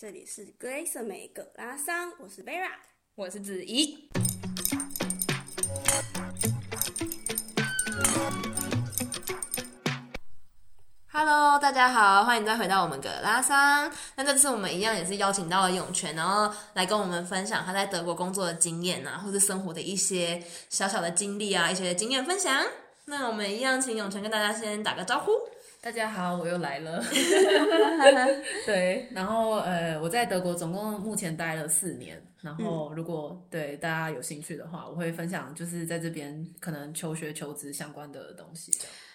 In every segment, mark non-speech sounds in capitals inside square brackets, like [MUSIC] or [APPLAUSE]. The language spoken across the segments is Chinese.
这里是 Grace 美葛拉桑，我是 Vera，我是子怡。Hello，大家好，欢迎再回到我们葛拉桑。那这次我们一样也是邀请到了永泉，然后来跟我们分享他在德国工作的经验啊，或是生活的一些小小的经历啊，一些经验分享。那我们一样请永泉跟大家先打个招呼。大家好，我又来了。[LAUGHS] 对，然后呃，我在德国总共目前待了四年。然后如果、嗯、对大家有兴趣的话，我会分享就是在这边可能求学求职相关的东西。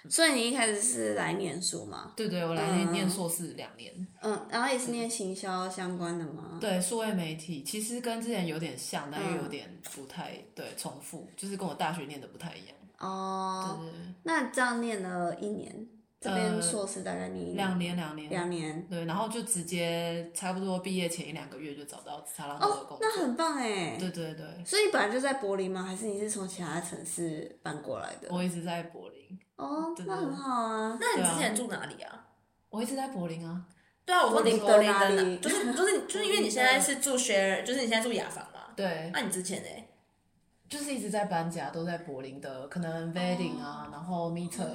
所以你一开始是来念书吗？对对，我来念硕士两年。嗯，然后也是念行销相关的吗？对，数位媒体其实跟之前有点像，但又有点不太对重复，就是跟我大学念的不太一样。哦，对，那这样念了一年。这边硕士大概你两年，两年，两年，对，然后就直接差不多毕业前一两个月就找到萨拉赫的工作。哦，那很棒哎！对对对。所以你本来就在柏林吗？还是你是从其他城市搬过来的？我一直在柏林。哦，那很好啊。那你之前住哪里啊？我一直在柏林啊。对啊，我说你柏林的哪？就是就是 [LAUGHS] 就是因为你现在是住 share，，就是你现在住雅房嘛。对。那你之前呢？就是一直在搬家，都在柏林的，可能 Wedding 啊，然后 Mitte。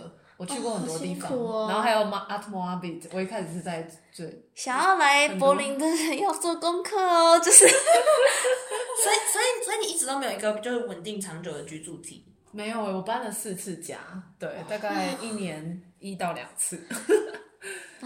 我去过很多地方，哦哦、然后还有 Art Moabit，我一开始是在最想要来柏林的人要做功课哦，[LAUGHS] 就是，[LAUGHS] 所以所以所以你一直都没有一个就是稳定长久的居住地？没有，我搬了四次家，对，大概一年一到两次。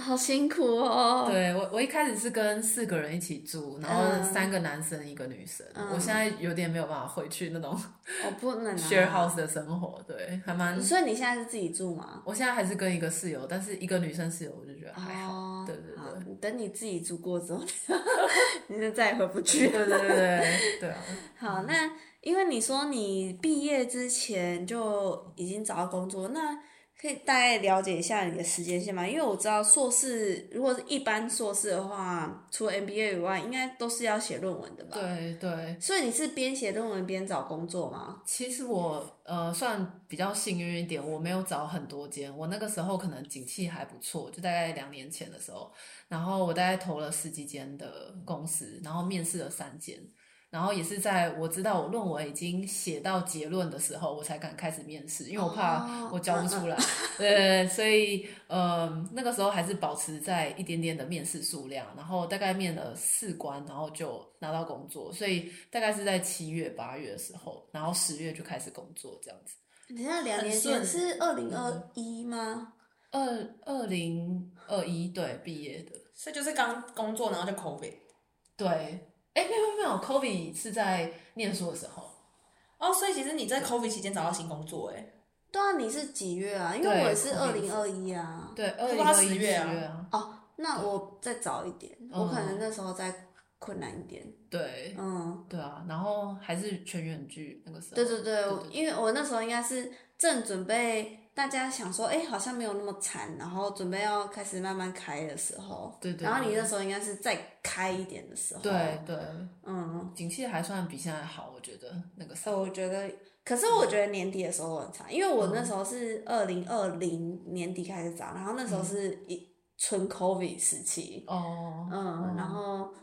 好辛苦哦！对我，我一开始是跟四个人一起住，然后三个男生一个女生。嗯、我现在有点没有办法回去那种，我不能 [LAUGHS] share house 的生活，对，还蛮。所以你现在是自己住吗？我现在还是跟一个室友，但是一个女生室友，我就觉得还好。哦、对对对，等你自己住过之后，[LAUGHS] 你就再也回不去。了对对对，对啊。[LAUGHS] 好，那因为你说你毕业之前就已经找到工作，那。可以大概了解一下你的时间线吗？因为我知道硕士如果是一般硕士的话，除了 MBA 以外，应该都是要写论文的吧？对对。所以你是边写论文边找工作吗？其实我呃算比较幸运一点，我没有找很多间。我那个时候可能景气还不错，就大概两年前的时候，然后我大概投了十几间的公司，然后面试了三间。然后也是在我知道我论文已经写到结论的时候，我才敢开始面试，因为我怕我交不出来。对，所以呃那个时候还是保持在一点点的面试数量，然后大概面了四关，然后就拿到工作。所以大概是在七月八月的时候，然后十月就开始工作这样子。等一下两年前是二零二一吗？二二零二一对毕业的，所以就是刚工作然后就 COVID。对。哎，没有没有，COVID 是在念书的时候。哦，所以其实你在 COVID 期间找到新工作，哎。对啊，你是几月啊？因为我也是二零二一啊。对，二零二一月啊。哦，那我再早一点，我可能那时候再困难一点。对，嗯，对啊，然后还是全远距那个时候。对对对，因为我那时候应该是正准备。大家想说，哎、欸，好像没有那么惨，然后准备要开始慢慢开的时候，对，对对，然后你那时候应该是再开一点的时候，对对，嗯，景气还算比现在好，我觉得那个时候，我觉得，可是我觉得年底的时候很惨，因为我那时候是二零二零年底开始涨，然后那时候是一纯 COVID 时期，哦，嗯，然后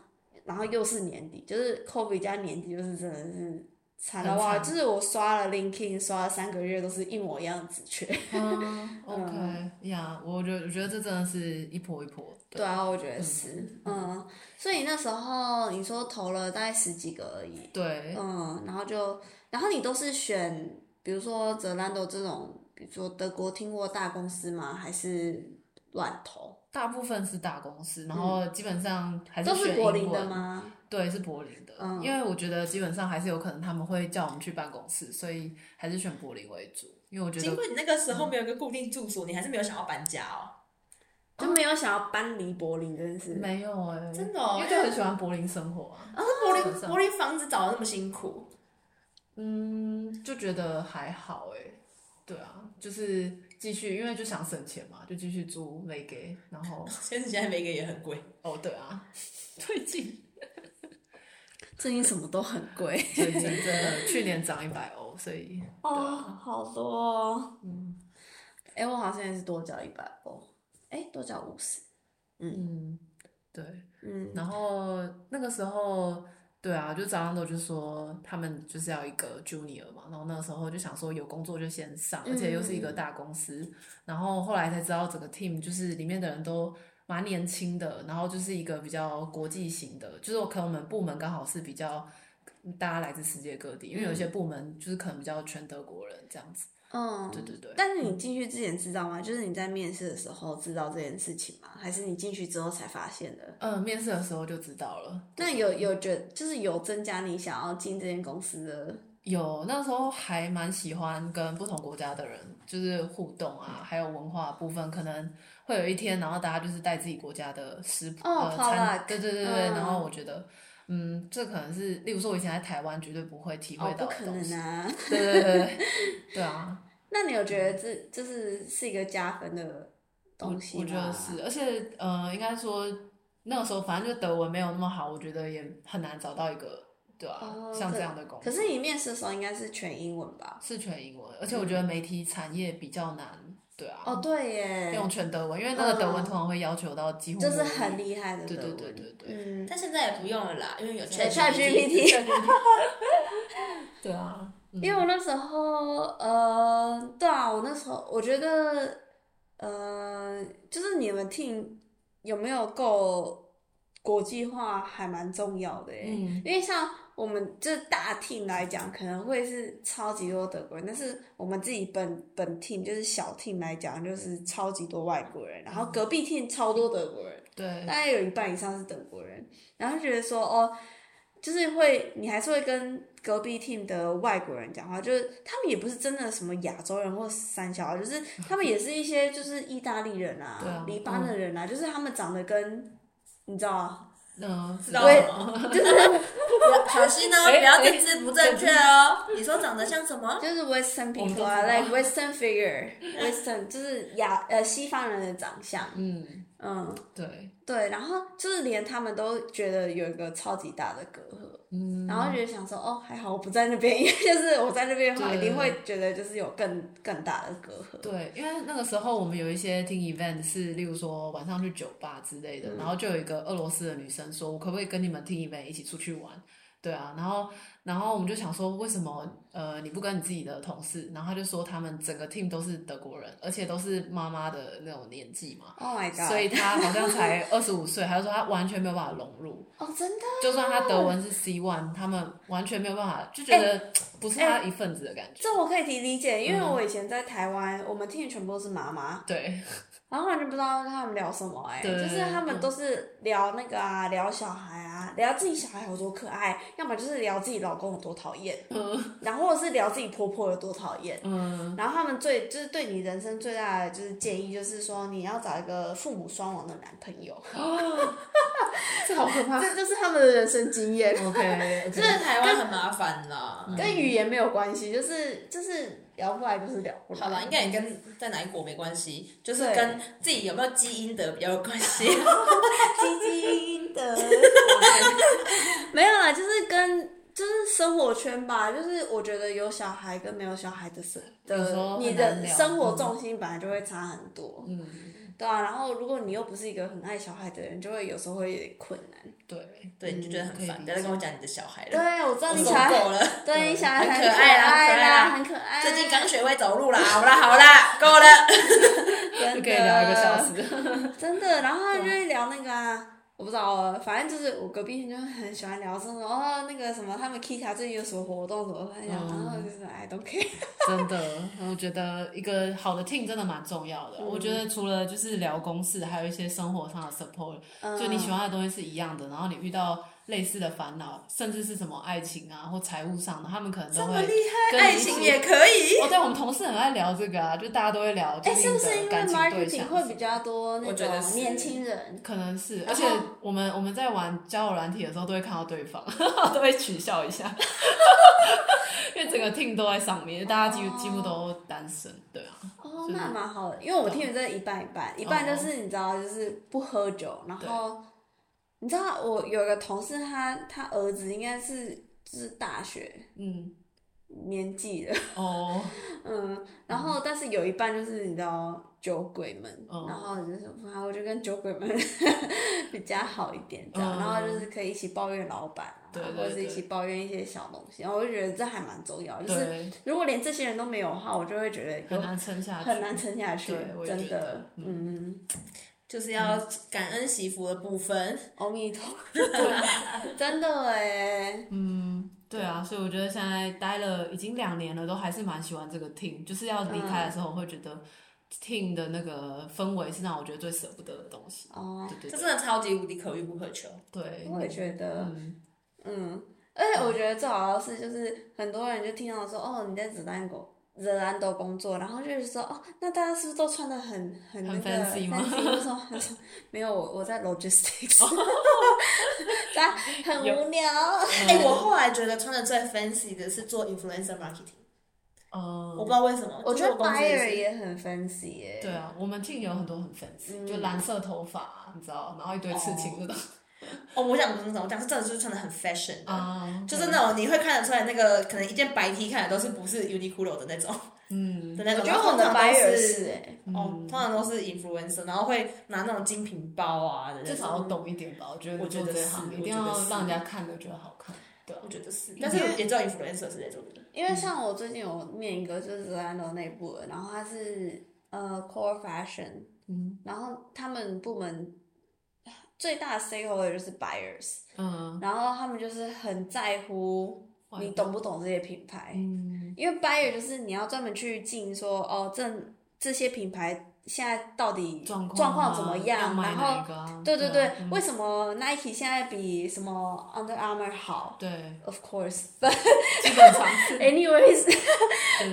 然后又是年底，就是 COVID 加年底，就是真的是。惨了哇！就是我刷了 LinkedIn，刷了三个月都是一模一样的职缺。嗯，[LAUGHS] OK 呀，我觉我觉得这真的是一波一波。对，对啊，我觉得是。嗯，嗯，所以那时候你说投了大概十几个而已。对。嗯，然后就，然后你都是选，比如说泽兰多这种，比如说德国听过大公司吗？还是乱投？大部分是大公司，然后基本上还是都是国林的吗？对，是柏林的。嗯，因为我觉得基本上还是有可能他们会叫我们去办公室，所以还是选柏林为主。因为我觉得，因为你那个时候没有一个固定住所，嗯、你还是没有想要搬家哦，就没有想要搬离柏林这件事。没有哎、欸，真的，哦，因为就很喜欢柏林生活啊。啊，柏林柏林房子找的那么辛苦，嗯，就觉得还好哎、欸。对啊，就是继续，因为就想省钱嘛，就继续租 Vega，然后 [LAUGHS] 现在现在 Vega 也很贵哦。对啊，[LAUGHS] 最近最近什么都很贵，[LAUGHS] 最近真的去年涨一百欧，所以哦，啊、好多、哦，嗯，哎、欸，我好像也是多交一百欧，哎，多交五十，嗯，对，嗯，然后那个时候。对啊，就早上都就说他们就是要一个 junior 嘛，然后那个时候就想说有工作就先上，而且又是一个大公司，嗯、然后后来才知道整个 team 就是里面的人都蛮年轻的，然后就是一个比较国际型的，就是我可能我们部门刚好是比较大家来自世界各地，因为有些部门就是可能比较全德国人这样子。嗯，对对对。但是你进去之前知道吗？就是你在面试的时候知道这件事情吗？还是你进去之后才发现的？嗯，面试的时候就知道了。那有有觉得就是有增加你想要进这间公司的？有，那时候还蛮喜欢跟不同国家的人就是互动啊，还有文化部分，可能会有一天，然后大家就是带自己国家的食谱、哦、呃餐，对对对对，嗯、然后我觉得。嗯，这可能是，例如说，我以前在台湾绝对不会体会到的东西。哦，不可能啊！[LAUGHS] 对对对，对啊。那你有觉得这这是是一个加分的东西吗？我觉得是，而且呃，应该说那个时候，反正就德文没有那么好，我觉得也很难找到一个，对啊，哦、像这样的工作。可是你面试的时候应该是全英文吧？是全英文，而且我觉得媒体产业比较难。对啊，哦对耶，用全德文，因为那个德文通常会要求到几乎就是很厉害的对对对对对，嗯，但现在也不用了啦，因为有 ChatGPT。[LAUGHS] [LAUGHS] 对啊，因为我那时候，呃，对啊，我那时候我觉得，呃，就是你们 team 有没有够国际化，还蛮重要的因为像。我们这大 team 来讲，可能会是超级多德国人，但是我们自己本本 team 就是小 team 来讲，就是超级多外国人，然后隔壁 team 超多德国人，对，大概有一半以上是德国人，然后觉得说哦，就是会你还是会跟隔壁 team 的外国人讲话，就是他们也不是真的什么亚洲人或三小，就是他们也是一些就是意大利人啊，啊黎巴嫩人啊，嗯、就是他们长得跟你知道吗？嗯，知道吗？[LAUGHS] 就是小心哦，不要政治不正确哦。你说长得像什么？就是 Western people 啊，like Western figure，Western 就是亚呃西方人的长相。嗯嗯，对对，然后就是连他们都觉得有一个超级大的隔阂。嗯，然后就想说，哦，还好我不在那边，[LAUGHS] 因为就是我在那边的话，一定会觉得就是有更更大的隔阂。对，因为那个时候我们有一些 team event 是，例如说晚上去酒吧之类的，嗯、然后就有一个俄罗斯的女生说，我可不可以跟你们 team event 一起出去玩？对啊，然后。然后我们就想说，为什么呃你不跟你自己的同事？然后他就说他们整个 team 都是德国人，而且都是妈妈的那种年纪嘛。Oh my god！所以他好像才 [LAUGHS] 二十五岁，他就说他完全没有办法融入。哦，真的？就算他德文是 C one，他们完全没有办法，就觉得不是他一份子的感觉。这我可以提理解，因为我以前在台湾，我们 team 全部都是妈妈。对。然后完全不知道跟他们聊什么哎，就是他们都是聊那个啊，聊小孩啊，聊自己小孩有多可爱，要么就是聊自己老公有多讨厌，嗯，然后或者是聊自己婆婆有多讨厌，嗯，然后他们最就是对你人生最大的就是建议就是说你要找一个父母双亡的男朋友，[LAUGHS] 这好可怕，[LAUGHS] 这就是他们的人生经验，OK，这台湾很麻烦啦，跟语言没有关系，就是就是。聊不来就是聊不来。好了，应该也跟在哪一国没关系，就是跟自己有没有积阴德比较有关系。[LAUGHS] [LAUGHS] 积积阴德。没有啦，就是跟就是生活圈吧，就是我觉得有小孩跟没有小孩的生的你的生活重心本来就会差很多。嗯。对啊，然后如果你又不是一个很爱小孩的人，就会有时候会有点困难。对，对，你就觉得很烦。不要再跟我讲你的小孩了。对，我知道你小孩。够了。对，你小孩很可爱啦，可爱啦，很可爱。最近刚学会走路啦，好啦，好啦，够了。[LAUGHS] 就可以聊一个小时。真的，然后就会聊那个啊。我不知道，反正就是我隔壁就很喜欢聊这种哦，那个什么，他们 Kita 最近有什么活动什么分享，嗯、然后就是 I don't care。[LAUGHS] 真的，我觉得一个好的 team 真的蛮重要的。嗯、我觉得除了就是聊公事，还有一些生活上的 support，、嗯、就你喜欢的东西是一样的，然后你遇到。类似的烦恼，甚至是什么爱情啊或财务上的，他们可能都会。这么厉害，爱情也可以。哦，对，我们同事很爱聊这个啊，就大家都会聊。哎，是不是因为 marketing 会比较多那种年轻人？可能是，而且我们我们在玩交友软体的时候，都会看到对方，[LAUGHS] 都会取笑一下。[LAUGHS] 因为整个 team 都在上面，大家几乎几乎都单身，对啊。哦，那蛮好的，因为我 team 真的一半一半，一半就是你知道，就是不喝酒，然后。你知道我有一个同事他，他他儿子应该是就是大学，嗯，年纪了。哦。[LAUGHS] 嗯，然后但是有一半就是你知道酒鬼们，然后就是然后就跟酒鬼们 [LAUGHS] 比较好一点这样，然后就是可以一起抱怨老板，对，或者是一起抱怨一些小东西，然后我就觉得这还蛮重要。就是如果连这些人都没有的话，我就会觉得很难撑下去，很难撑下去，真的，嗯。就是要感恩惜福的部分，阿弥陀佛，[LAUGHS] 真的哎，嗯，对啊，所以我觉得现在待了已经两年了，都还是蛮喜欢这个 team。就是要离开的时候，我会觉得 team 的那个氛围是让我觉得最舍不得的东西。哦，对对，这真的超级无敌可遇不可求。对，我也觉得，嗯，而且我觉得最好要是就是很多人就听到说，哦，你在子弹狗。热兰多工作，然后就是说哦，那大家是不是都穿的很很那个 fancy 吗？没有，我我在 logistics，[LAUGHS] 他很无聊。哎，我后来觉得穿的最 fancy 的是做 influencer marketing。哦。我不知道为什么。我觉得 buyer 也很 fancy 耶。对啊，我们 team 有很多很 fancy，就蓝色头发，你知道，然后一堆刺青这种。哦，我想那种，我讲是真的就是穿的很 fashion 的，就是那种你会看得出来，那个可能一件白 T 看的都是不是 Uniqlo 的那种，嗯，的那种。我觉得我的 buyer 是，哦，通常都是 influencer，然后会拿那种精品包啊的，至少要懂一点吧。我觉得，我觉得是，一定要让人家看的觉得好看。对，我觉得是。但是也知道 influencer 是那种的，因为像我最近有面一个就是 Zalando 内部的，然后他是呃 core fashion，嗯，然后他们部门。最大的 stakeholder 就是 buyers，嗯，然后他们就是很在乎你懂不懂这些品牌，嗯，因为 buyer 就是你要专门去进说哦，这这些品牌现在到底状况怎么样？然后对对对，为什么 Nike 现在比什么 Under Armour 好？[LAUGHS] [LAUGHS] 对，of course，基本上，anyways，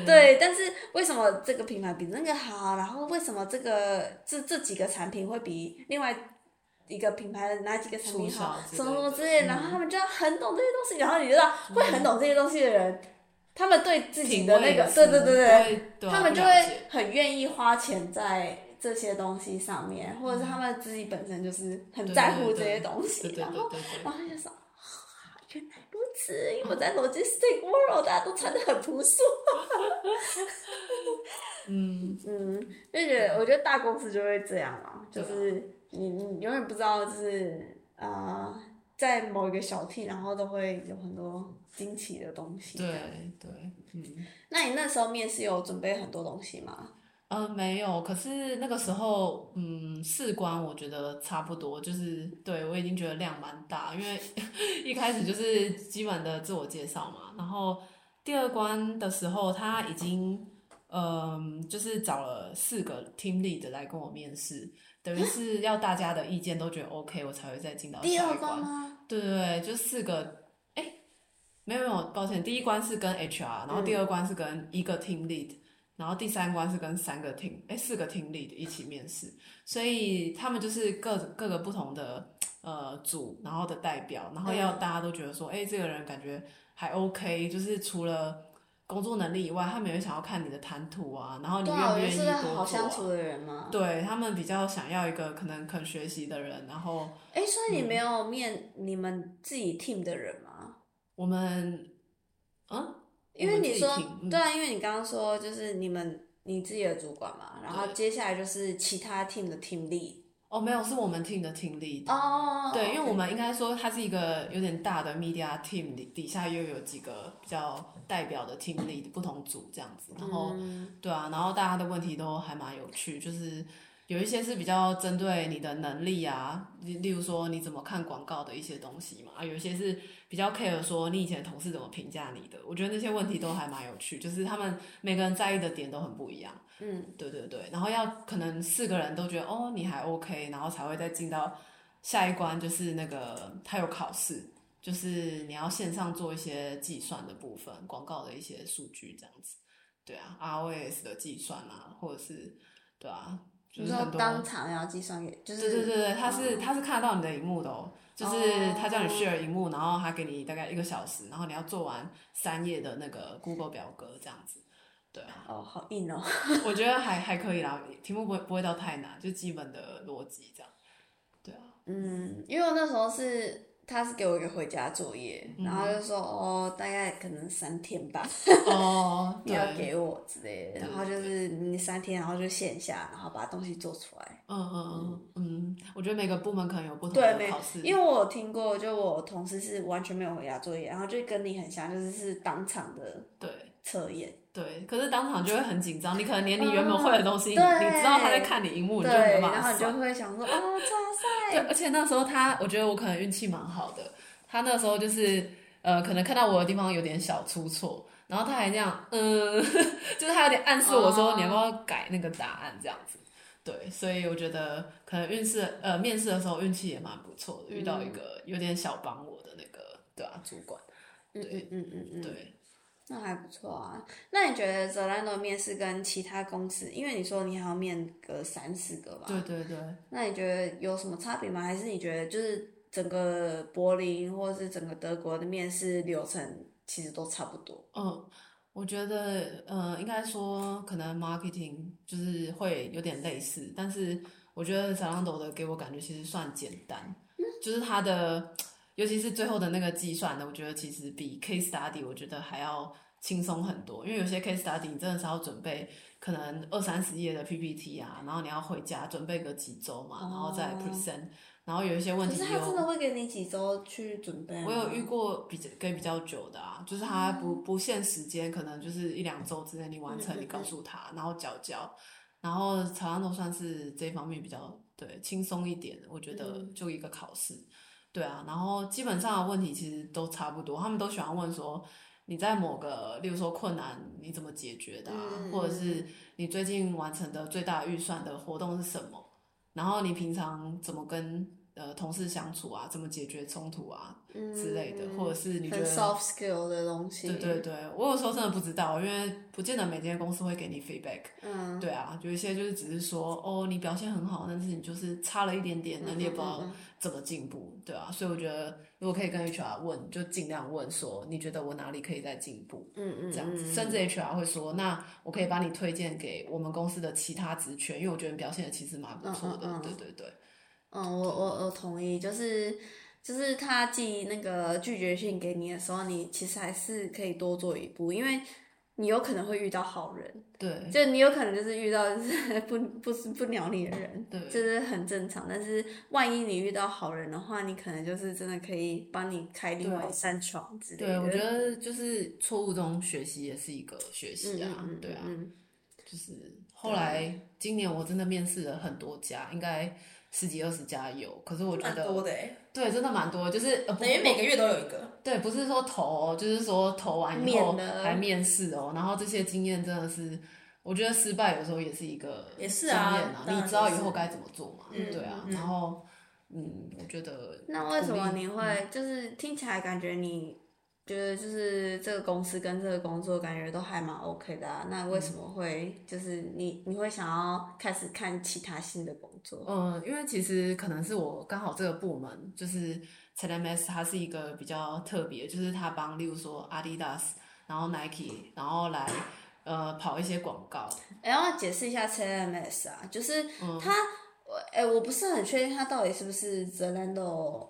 对，但是为什么这个品牌比那个好？然后为什么这个这这几个产品会比另外？一个品牌的哪几个产品好，什么什么之类，然后他们就要很懂这些东西，然后你知道会很懂这些东西的人，他们对自己的那个，对对对对，他们就会很愿意花钱在这些东西上面，或者是他们自己本身就是很在乎这些东西，然后然后就说，原来如此，因为我在 logistic world，大家都穿的很朴素，[LAUGHS] 嗯。[LAUGHS] 嗯，就觉得我觉得大公司就会这样嘛，就是。你你永远不知道，就是啊、呃，在某一个小 team，然后都会有很多惊奇的东西。对对，嗯。那你那时候面试有准备很多东西吗？呃，没有。可是那个时候，嗯，试关我觉得差不多，就是对我已经觉得量蛮大，因为 [LAUGHS] 一开始就是基本的自我介绍嘛。然后第二关的时候，他已经嗯、呃，就是找了四个 team lead 来跟我面试。等于是要大家的意见都觉得 OK，我才会再进到。第二关吗？对对对，就四个，哎、欸，没有没有，抱歉，第一关是跟 HR，然后第二关是跟一个 team lead，然后第三关是跟三个 team，哎、欸，四个 team lead 一起面试，所以他们就是各各个不同的呃组，然后的代表，然后要大家都觉得说，哎、欸，这个人感觉还 OK，就是除了。工作能力以外，他们也想要看你的谈吐啊，然后你愿不愿意多做、啊。是好相处的人吗？对，他们比较想要一个可能肯学习的人，然后。哎、欸，所以你没有面你们自己 team 的人吗？嗯、我们，嗯，因为你说，对啊，因为你刚刚说就是你们你自己的主管嘛，然后接下来就是其他 team 的 team lead。哦，没有，是我们 team 的 team lead。哦，对，因为我们应该说它是一个有点大的 media team，底下又有几个比较代表的 team lead，不同组这样子。然后，嗯、对啊，然后大家的问题都还蛮有趣，就是有一些是比较针对你的能力啊，例例如说你怎么看广告的一些东西嘛，啊，有一些是比较 care 说你以前同事怎么评价你的，我觉得那些问题都还蛮有趣，就是他们每个人在意的点都很不一样。嗯，对对对，然后要可能四个人都觉得哦你还 OK，然后才会再进到下一关，就是那个他有考试，就是你要线上做一些计算的部分，广告的一些数据这样子，对啊，ROAS 的计算啊，或者是对啊，就是很多当场要计算，就是对对对对，他是他是看得到你的荧幕的哦，就是他叫你 share 荧幕，然后他给你大概一个小时，然后你要做完三页的那个 Google 表格这样子。对啊，哦，好硬哦。我觉得还还可以啦，题目不会不会到太难，就基本的逻辑这样。对啊，嗯，因为我那时候是他是给我一个回家作业，嗯、然后就说哦，大概可能三天吧，哦，[LAUGHS] 你要给我之类的，然后就是你三天，然后就线下，然后把东西做出来。嗯嗯嗯嗯，我觉得每个部门可能有不同的考试，因为我有听过，就我同事是完全没有回家作业，然后就跟你很像，就是是当场的对测验。对，可是当场就会很紧张，你可能连你原本会的东西，嗯、你知道他在看你荧幕，你就没办法。然后你就会想说！对，而且那时候他，我觉得我可能运气蛮好的，他那时候就是呃，可能看到我的地方有点小出错，然后他还这样，嗯，[LAUGHS] 就是他有点暗示我说，你要不要改那个答案这样子。对，所以我觉得可能运势呃，面试的时候运气也蛮不错的，遇到一个有点小帮我的那个，对啊，主管。对，嗯嗯嗯嗯，对。那还不错啊。那你觉得 Zalando 面试跟其他公司，因为你说你还要面个三四个吧？对对对。那你觉得有什么差别吗？还是你觉得就是整个柏林或者是整个德国的面试流程其实都差不多？嗯，我觉得呃，应该说可能 marketing 就是会有点类似，但是我觉得 Zalando 的给我感觉其实算简单，嗯、就是它的。尤其是最后的那个计算的，我觉得其实比 case study 我觉得还要轻松很多，因为有些 case study 你真的是要准备可能二三十页的 PPT 啊，然后你要回家准备个几周嘛，然后再 present，、哦、然后有一些问题。可是他真的会给你几周去准备？我有遇过比较给比较久的啊，就是他不不限时间，可能就是一两周之内你完成，你告诉他，然后交交，然后常常都算是这方面比较对轻松一点，我觉得就一个考试。对啊，然后基本上的问题其实都差不多，他们都喜欢问说，你在某个，例如说困难你怎么解决的啊，嗯，或者是你最近完成的最大预算的活动是什么，然后你平常怎么跟。呃，同事相处啊，怎么解决冲突啊、嗯、之类的，或者是你觉得 soft skill 的东西。对对对，我有时候真的不知道，因为不见得每间公司会给你 feedback。嗯。对啊，有一些就是只是说，哦，你表现很好，但是你就是差了一点点，那你也不知道怎么进步，对啊。所以我觉得，如果可以跟 HR 问，就尽量问说，你觉得我哪里可以再进步？嗯嗯。这样子，甚至 HR 会说，那我可以把你推荐给我们公司的其他职权，因为我觉得你表现的其实蛮不错的。嗯嗯嗯。对对对。嗯，我我我同意，就是就是他寄那个拒绝信给你的时候，你其实还是可以多做一步，因为你有可能会遇到好人，对，就你有可能就是遇到就是 [LAUGHS] 不不是不鸟你的人，对，这是很正常。但是万一你遇到好人的话，你可能就是真的可以帮你开另外一扇窗之类的。对，我觉得就是错误中学习也是一个学习啊，嗯、对啊、嗯，就是后来今年我真的面试了很多家，应该。十几二十家有，可是我觉得多的对，真的蛮多，就是等于每个月都有一个。对，不是说投，就是说投完以后还面试哦，然后这些经验真的是，我觉得失败有时候也是一个经验啊，也是啊，你知道以后该怎么做嘛？嗯、对啊，然后嗯，我觉得那为什么你会就是听起来感觉你？觉得就是这个公司跟这个工作感觉都还蛮 OK 的啊，那为什么会就是你你会想要开始看其他新的工作？嗯，因为其实可能是我刚好这个部门就是 ZMS，它是一个比较特别，就是它帮例如说 Adidas，然后 Nike，然后来呃跑一些广告。哎，要解释一下 ZMS 啊，就是它，哎、嗯，我不是很确定它到底是不是 Zalando。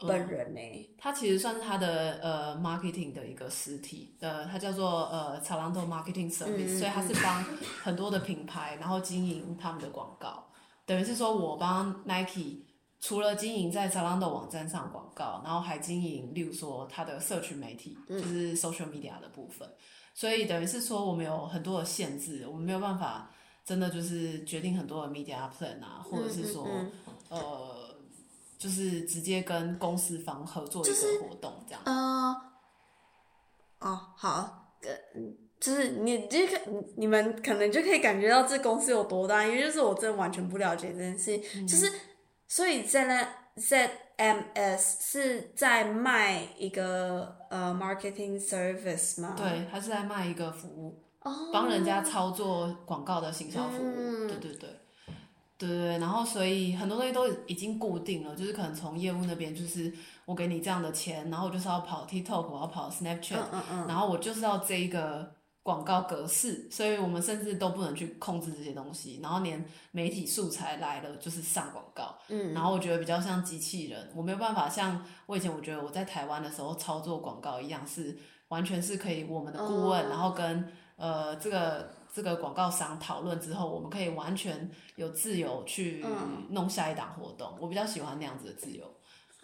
本人呢、欸，他其实算是他的呃 marketing 的一个实体，呃，他叫做呃 Zalando Marketing Service，嗯、所以他是帮很多的品牌，然后经营他们的广告，等于是说我帮 Nike 除了经营在 Zalando 网站上广告，然后还经营，例如说它的社群媒体，就是 social media 的部分，所以等于是说我们有很多的限制，我们没有办法真的就是决定很多的 media plan 啊，或者是说、嗯嗯嗯、呃。就是直接跟公司方合作一个活动这样。呃，哦，好，嗯，就是你这个你们可能就可以感觉到这公司有多大，因为就是我真的完全不了解这件事。嗯、就是所以在那 ZMS 是在卖一个呃 marketing service 吗？对，他是在卖一个服务，哦，帮人家操作广告的行销服务。嗯、对对对。对对对，然后所以很多东西都已经固定了，就是可能从业务那边，就是我给你这样的钱，然后我就是要跑 TikTok，我要跑 Snapchat，嗯嗯嗯，然后我就是要这一个广告格式，所以我们甚至都不能去控制这些东西，然后连媒体素材来了就是上广告，嗯，然后我觉得比较像机器人，我没有办法像我以前我觉得我在台湾的时候操作广告一样，是完全是可以我们的顾问，嗯、然后跟呃这个这个广告商讨论之后，我们可以完全有自由去弄下一档活动，我比较喜欢那样子的自由，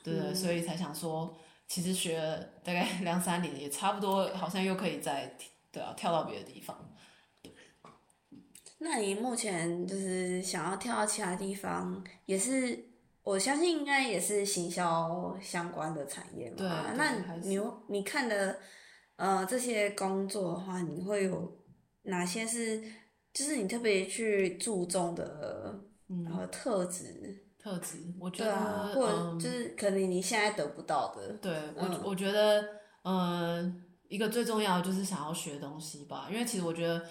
对，对，所以才想说，其实学了大概两三年也差不多，好像又可以再。对啊，跳到别的地方。那你目前就是想要跳到其他地方，也是我相信应该也是行销相关的产业嘛？对。那你你看的呃这些工作的话，你会有哪些是就是你特别去注重的呃特质？特质，我觉得，啊、或者就是可能你现在得不到的。对，我、嗯、我觉得，嗯、呃。一个最重要的就是想要学东西吧，因为其实我觉得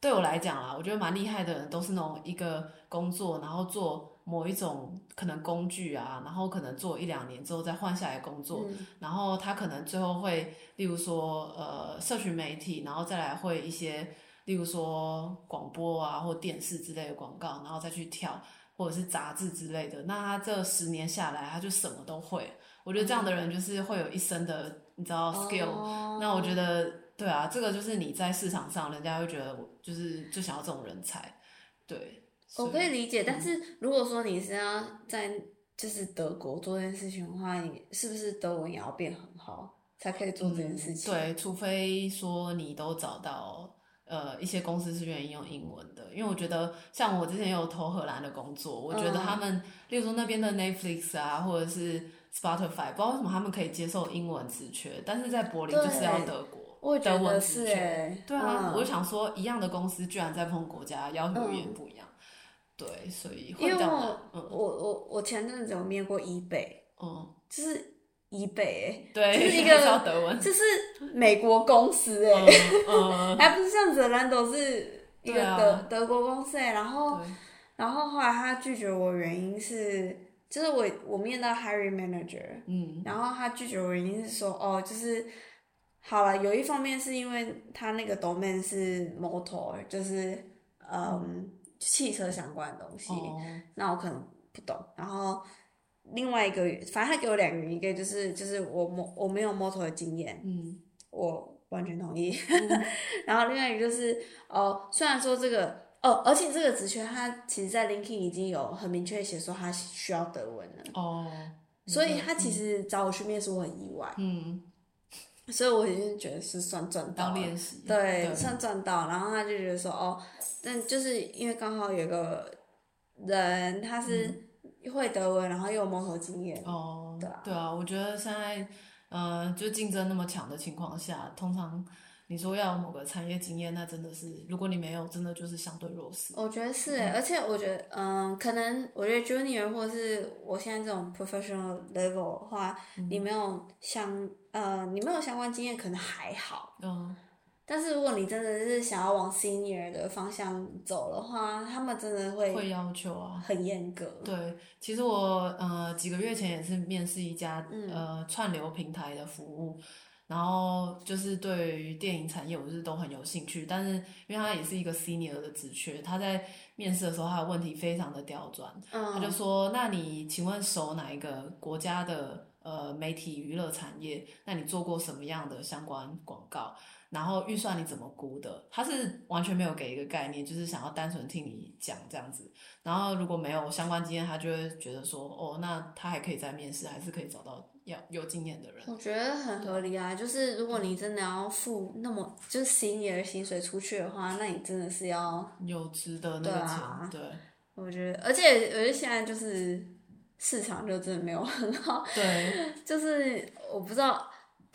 对我来讲啊，我觉得蛮厉害的人都是那种一个工作，然后做某一种可能工具啊，然后可能做一两年之后再换下来工作，嗯、然后他可能最后会，例如说呃，社群媒体，然后再来会一些，例如说广播啊或电视之类的广告，然后再去跳或者是杂志之类的，那他这十年下来，他就什么都会。我觉得这样的人就是会有一生的。你知道 skill，、oh. 那我觉得对啊，这个就是你在市场上，人家会觉得我就是就想要这种人才，对。我可以理解，但是如果说你是要在就是德国做这件事情的话，你是不是德文也要变很好才可以做这件事情？嗯、对，除非说你都找到呃一些公司是愿意用英文的，因为我觉得像我之前有投荷兰的工作，我觉得他们，uh. 例如说那边的 Netflix 啊，或者是。Spotify 不知道为什么他们可以接受英文职缺，但是在柏林就是要德国德文职缺。对啊，嗯、我就想说，一样的公司居然在不同国家要求语言不一样。嗯、对，所以会这样。因为我、嗯、我我我前阵子有面过 eBay，嗯，就是 eBay，对，就是一个 [LAUGHS] 德文，就是美国公司哎，嗯嗯、[LAUGHS] 还不是像 Zalando 是一个德、啊、德国公司哎，然后然后后来他拒绝我原因是。就是我我面到 hiring manager，嗯，然后他拒绝我原因是说，哦，就是好了，有一方面是因为他那个 domain 是 motor，就是嗯，嗯汽车相关的东西，哦、那我可能不懂。然后另外一个，反正他给我两个一个就是就是我没我没有 motor 的经验，嗯，我完全同意。嗯、[LAUGHS] 然后另外一个就是哦，虽然说这个。哦，而且这个职缺，他其实，在 LinkedIn 已经有很明确写说他需要德文了。哦。所以他其实找我去面试，我很意外。嗯。所以我已经觉得是算赚到。当练习。对，对算赚到。然后他就觉得说，哦，但就是因为刚好有个人，他是会德文，然后又有磨合经验。哦。对啊。对啊，我觉得现在，呃，就竞争那么强的情况下，通常。你说要某个产业经验，那真的是，如果你没有，真的就是相对弱势。我觉得是，嗯、而且我觉得，嗯，可能我觉得 junior 或者是我现在这种 professional level 的话，嗯、你没有相，呃，你没有相关经验，可能还好。嗯。但是如果你真的是想要往 senior 的方向走的话，他们真的会会要求啊，很严格。对，其实我呃几个月前也是面试一家、嗯、呃串流平台的服务。然后就是对于电影产业，我是都很有兴趣。但是因为他也是一个 senior 的职缺，他在面试的时候，他的问题非常的刁钻。嗯，他就说：“那你请问熟哪一个国家的呃媒体娱乐产业？那你做过什么样的相关广告？然后预算你怎么估的？”他是完全没有给一个概念，就是想要单纯听你讲这样子。然后如果没有相关经验，他就会觉得说：“哦，那他还可以再面试，还是可以找到。”要有经验的人，我觉得很合理啊。就是如果你真的要付那么就是 senior 薪水出去的话，那你真的是要有值得那个钱。对，我觉得，而且我觉得现在就是市场就真的没有很好。对，[LAUGHS] 就是我不知道。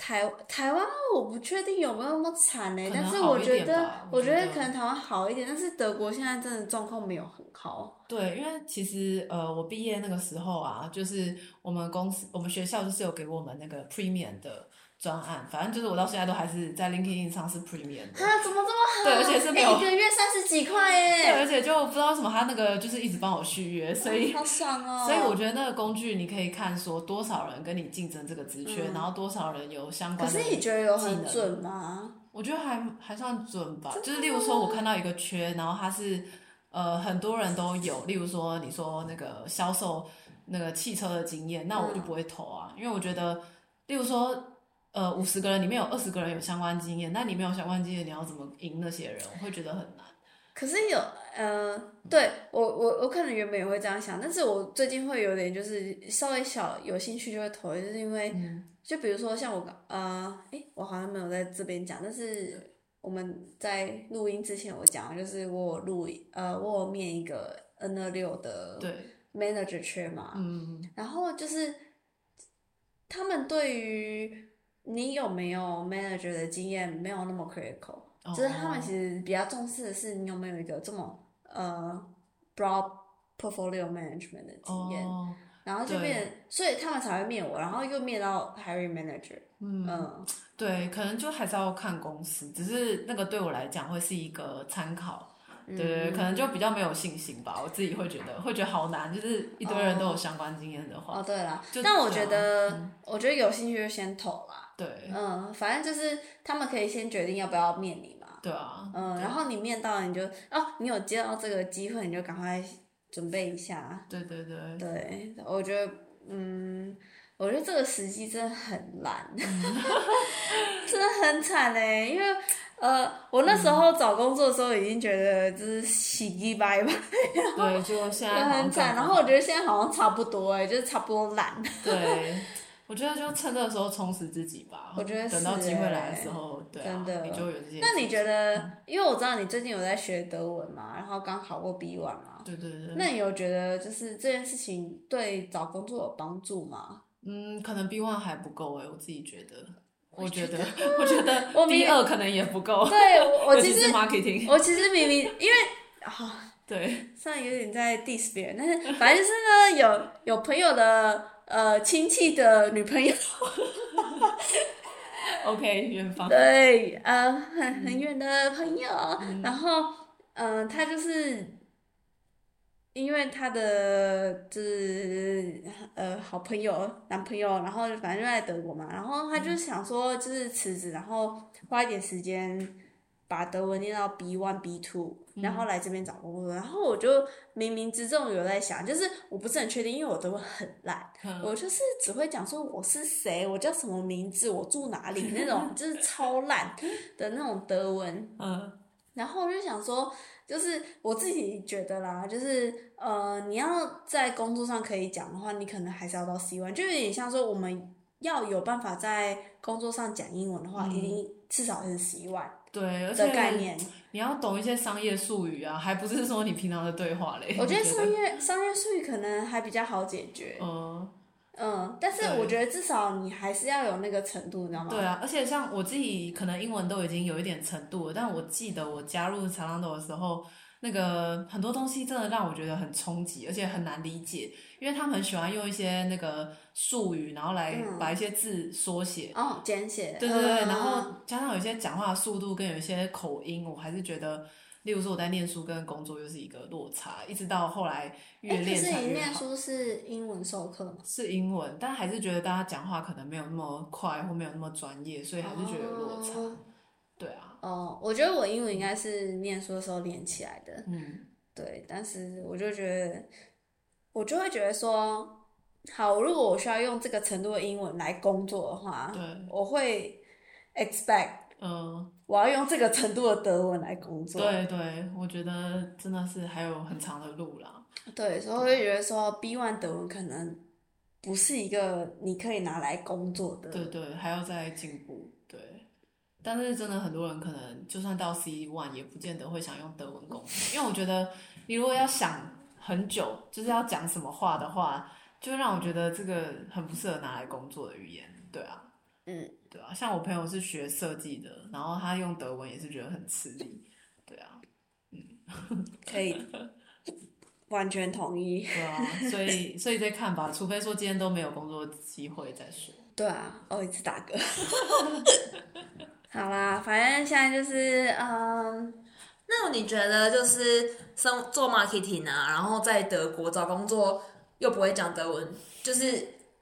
台台湾我不确定有没有那么惨呢，但是我觉得我觉得可能台湾好一点，但是德国现在真的状况没有很好。对，因为其实呃，我毕业那个时候啊，就是我们公司我们学校就是有给我们那个 premium 的。专案，反正就是我到现在都还是在 LinkedIn 上是 Premium 的。啊，怎么这么好？对，而且是没有、欸、一个月三十几块耶。对，而且就不知道为什么他那个就是一直帮我续约，所以、嗯、好爽哦。所以我觉得那个工具你可以看说多少人跟你竞争这个职缺，嗯、然后多少人有相关的。可是你觉得有很准吗？我觉得还还算准吧，就是例如说，我看到一个缺，然后它是呃很多人都有，例如说你说那个销售那个汽车的经验，那我就不会投啊，嗯、因为我觉得，例如说呃五十个人里面有二十个人有相关经验，那你没有相关经验，你要怎么赢那些人？我会觉得很难。可是有呃，对我我我可能原本也会这样想，但是我最近会有点就是稍微小有兴趣就会投，就是因为。嗯就比如说像我呃，诶、欸，我好像没有在这边讲，但是我们在录音之前我讲，就是我录呃，我有面一个 N 二六的 manager 缺嘛，嗯，然后就是他们对于你有没有 manager 的经验没有那么 critical，、哦、就是他们其实比较重视的是你有没有一个这么呃 broad portfolio management 的经验。哦然后就变，所以他们才会面我，然后又面到 hiring manager。嗯，嗯对，可能就还是要看公司，只是那个对我来讲会是一个参考。对对，嗯、可能就比较没有信心吧，我自己会觉得会觉得好难，就是一堆人都有相关经验的话。哦，对啦，但我觉得，嗯、我觉得有兴趣就先投啦。对，嗯，反正就是他们可以先决定要不要面你嘛。对啊。嗯，然后你面到了，你就哦，你有接到这个机会，你就赶快。准备一下，对对对，对，我觉得，嗯，我觉得这个时机真的很烂，[LAUGHS] 真的很惨嘞，因为，呃，我那时候找工作的时候已经觉得就是洗衣白吧，对，就现在 [LAUGHS] 很惨，然后我觉得现在好像差不多哎，就是差不多懒，对。我觉得就趁这个时候充实自己吧。我觉得、欸、等到机会来的时候，对、啊，真的你就有这些。那你觉得？嗯、因为我知道你最近有在学德文嘛，然后刚考过 B one 嘛。对对对。那你有觉得就是这件事情对找工作有帮助吗？嗯，可能 B one 还不够哎、欸，我自己觉得。我觉得，我觉得 [LAUGHS] 第二可能也不够。对，我 [LAUGHS] 其实 marketing，我其实明明因为啊，[LAUGHS] 对，虽然有点在 diss 别人，但是反正就是呢，有有朋友的。呃，亲戚的女朋友，OK，远方，对，呃，很很远的朋友，嗯、然后，嗯、呃，他就是因为他的就是呃好朋友男朋友，然后反正就在德国嘛，然后他就想说就是辞职，然后花一点时间把德文念到 B one B two。然后来这边找工作，然后我就冥冥之中有在想，就是我不是很确定，因为我德文很烂，嗯、我就是只会讲说我是谁，我叫什么名字，我住哪里那种，[LAUGHS] 就是超烂的那种德文。嗯，然后我就想说，就是我自己觉得啦，就是呃，你要在工作上可以讲的话，你可能还是要到 C one，就有点像说我们要有办法在工作上讲英文的话，嗯、一定至少是 C one。对，而且概念你要懂一些商业术语啊，还不是说你平常的对话嘞。我觉得商业商业术语可能还比较好解决。嗯嗯，但是我觉得至少你还是要有那个程度，你知道吗？对啊，而且像我自己可能英文都已经有一点程度了，但我记得我加入长浪斗的时候。那个很多东西真的让我觉得很冲击，而且很难理解，因为他们很喜欢用一些那个术语，然后来把一些字缩写，嗯、哦，简写，对对对，嗯、然后加上有一些讲话的速度跟有一些口音，我还是觉得，例如说我在念书跟工作又是一个落差，一直到后来越练才越好。可是你念书是英文授课吗？是英文，但还是觉得大家讲话可能没有那么快，或没有那么专业，所以还是觉得有落差。哦对啊，哦，我觉得我英文应该是念书的时候练起来的，嗯，对，但是我就觉得，我就会觉得说，好，如果我需要用这个程度的英文来工作的话，对，我会 expect，嗯，我要用这个程度的德文来工作，对对，我觉得真的是还有很长的路啦，对，所以我就觉得说 B one 德文可能不是一个你可以拿来工作的，对对，还要再进步。对但是真的很多人可能就算到 C one 也不见得会想用德文工作，因为我觉得你如果要想很久，就是要讲什么话的话，就让我觉得这个很不适合拿来工作的语言。对啊，嗯，对啊，像我朋友是学设计的，然后他用德文也是觉得很吃力。对啊，嗯，可以，[LAUGHS] 完全同意。对啊，所以所以再看吧，除非说今天都没有工作机会再说。对啊，哦，一次打嗝。[LAUGHS] 好啦，反正现在就是，嗯，那你觉得就是生做 marketing 啊，然后在德国找工作又不会讲德文，就是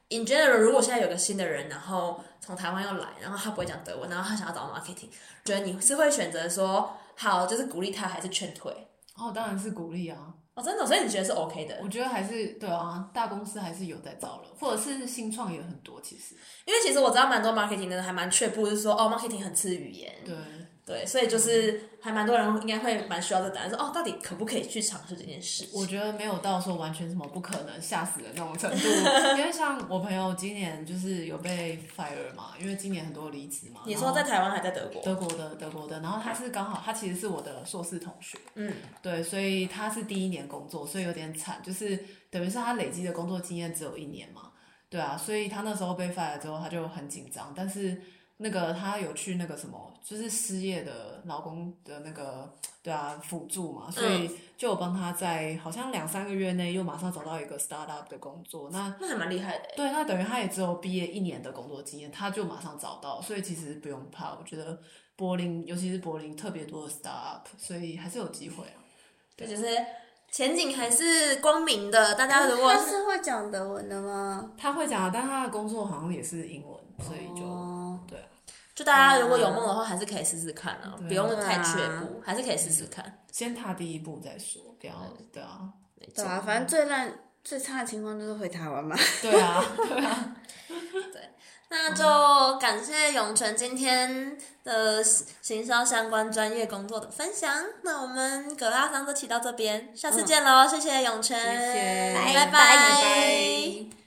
in general，如果现在有个新的人，然后从台湾要来，然后他不会讲德文，然后他想要找 marketing，觉得你是会选择说好，就是鼓励他，还是劝退？哦，当然是鼓励啊。哦，真的，所以你觉得是 OK 的？我觉得还是对啊，大公司还是有在招了，或者是新创也很多，其实。因为其实我知道蛮多 marketing 的人还蛮却步，就是说哦，marketing 很吃语言。对。对，所以就是还蛮多人应该会蛮需要这答案，说哦，到底可不可以去尝试这件事？我觉得没有到说完全什么不可能吓死的那种程度，[LAUGHS] 因为像我朋友今年就是有被 fire 嘛，因为今年很多离职嘛。你说在台湾还在德国？德国的，德国的，然后他是刚好，他其实是我的硕士同学，嗯，对，所以他是第一年工作，所以有点惨，就是等于是他累积的工作经验只有一年嘛，对啊，所以他那时候被 fire 之后，他就很紧张，但是。那个他有去那个什么，就是失业的老公的那个，对啊，辅助嘛，所以就有帮他在好像两三个月内又马上找到一个 startup 的工作，那那还蛮厉害的。对，那等于他也只有毕业一年的工作经验，他就马上找到，所以其实不用怕。我觉得柏林，尤其是柏林特别多的 startup，所以还是有机会啊。对，就是前景还是光明的。大家如果他是会讲德文的吗？他会讲，但他的工作好像也是英文，所以就、哦、对。就大家如果有梦的话，还是可以试试看啊，不用太却步，还是可以试试看，先踏第一步再说，不要对啊，对啊，反正最烂最差的情况就是回台湾嘛，对啊，对啊，[LAUGHS] 对，那就感谢永泉今天的行销相关专业工作的分享，那我们葛拉桑就提到这边，下次见喽，谢谢永泉，谢谢，拜拜。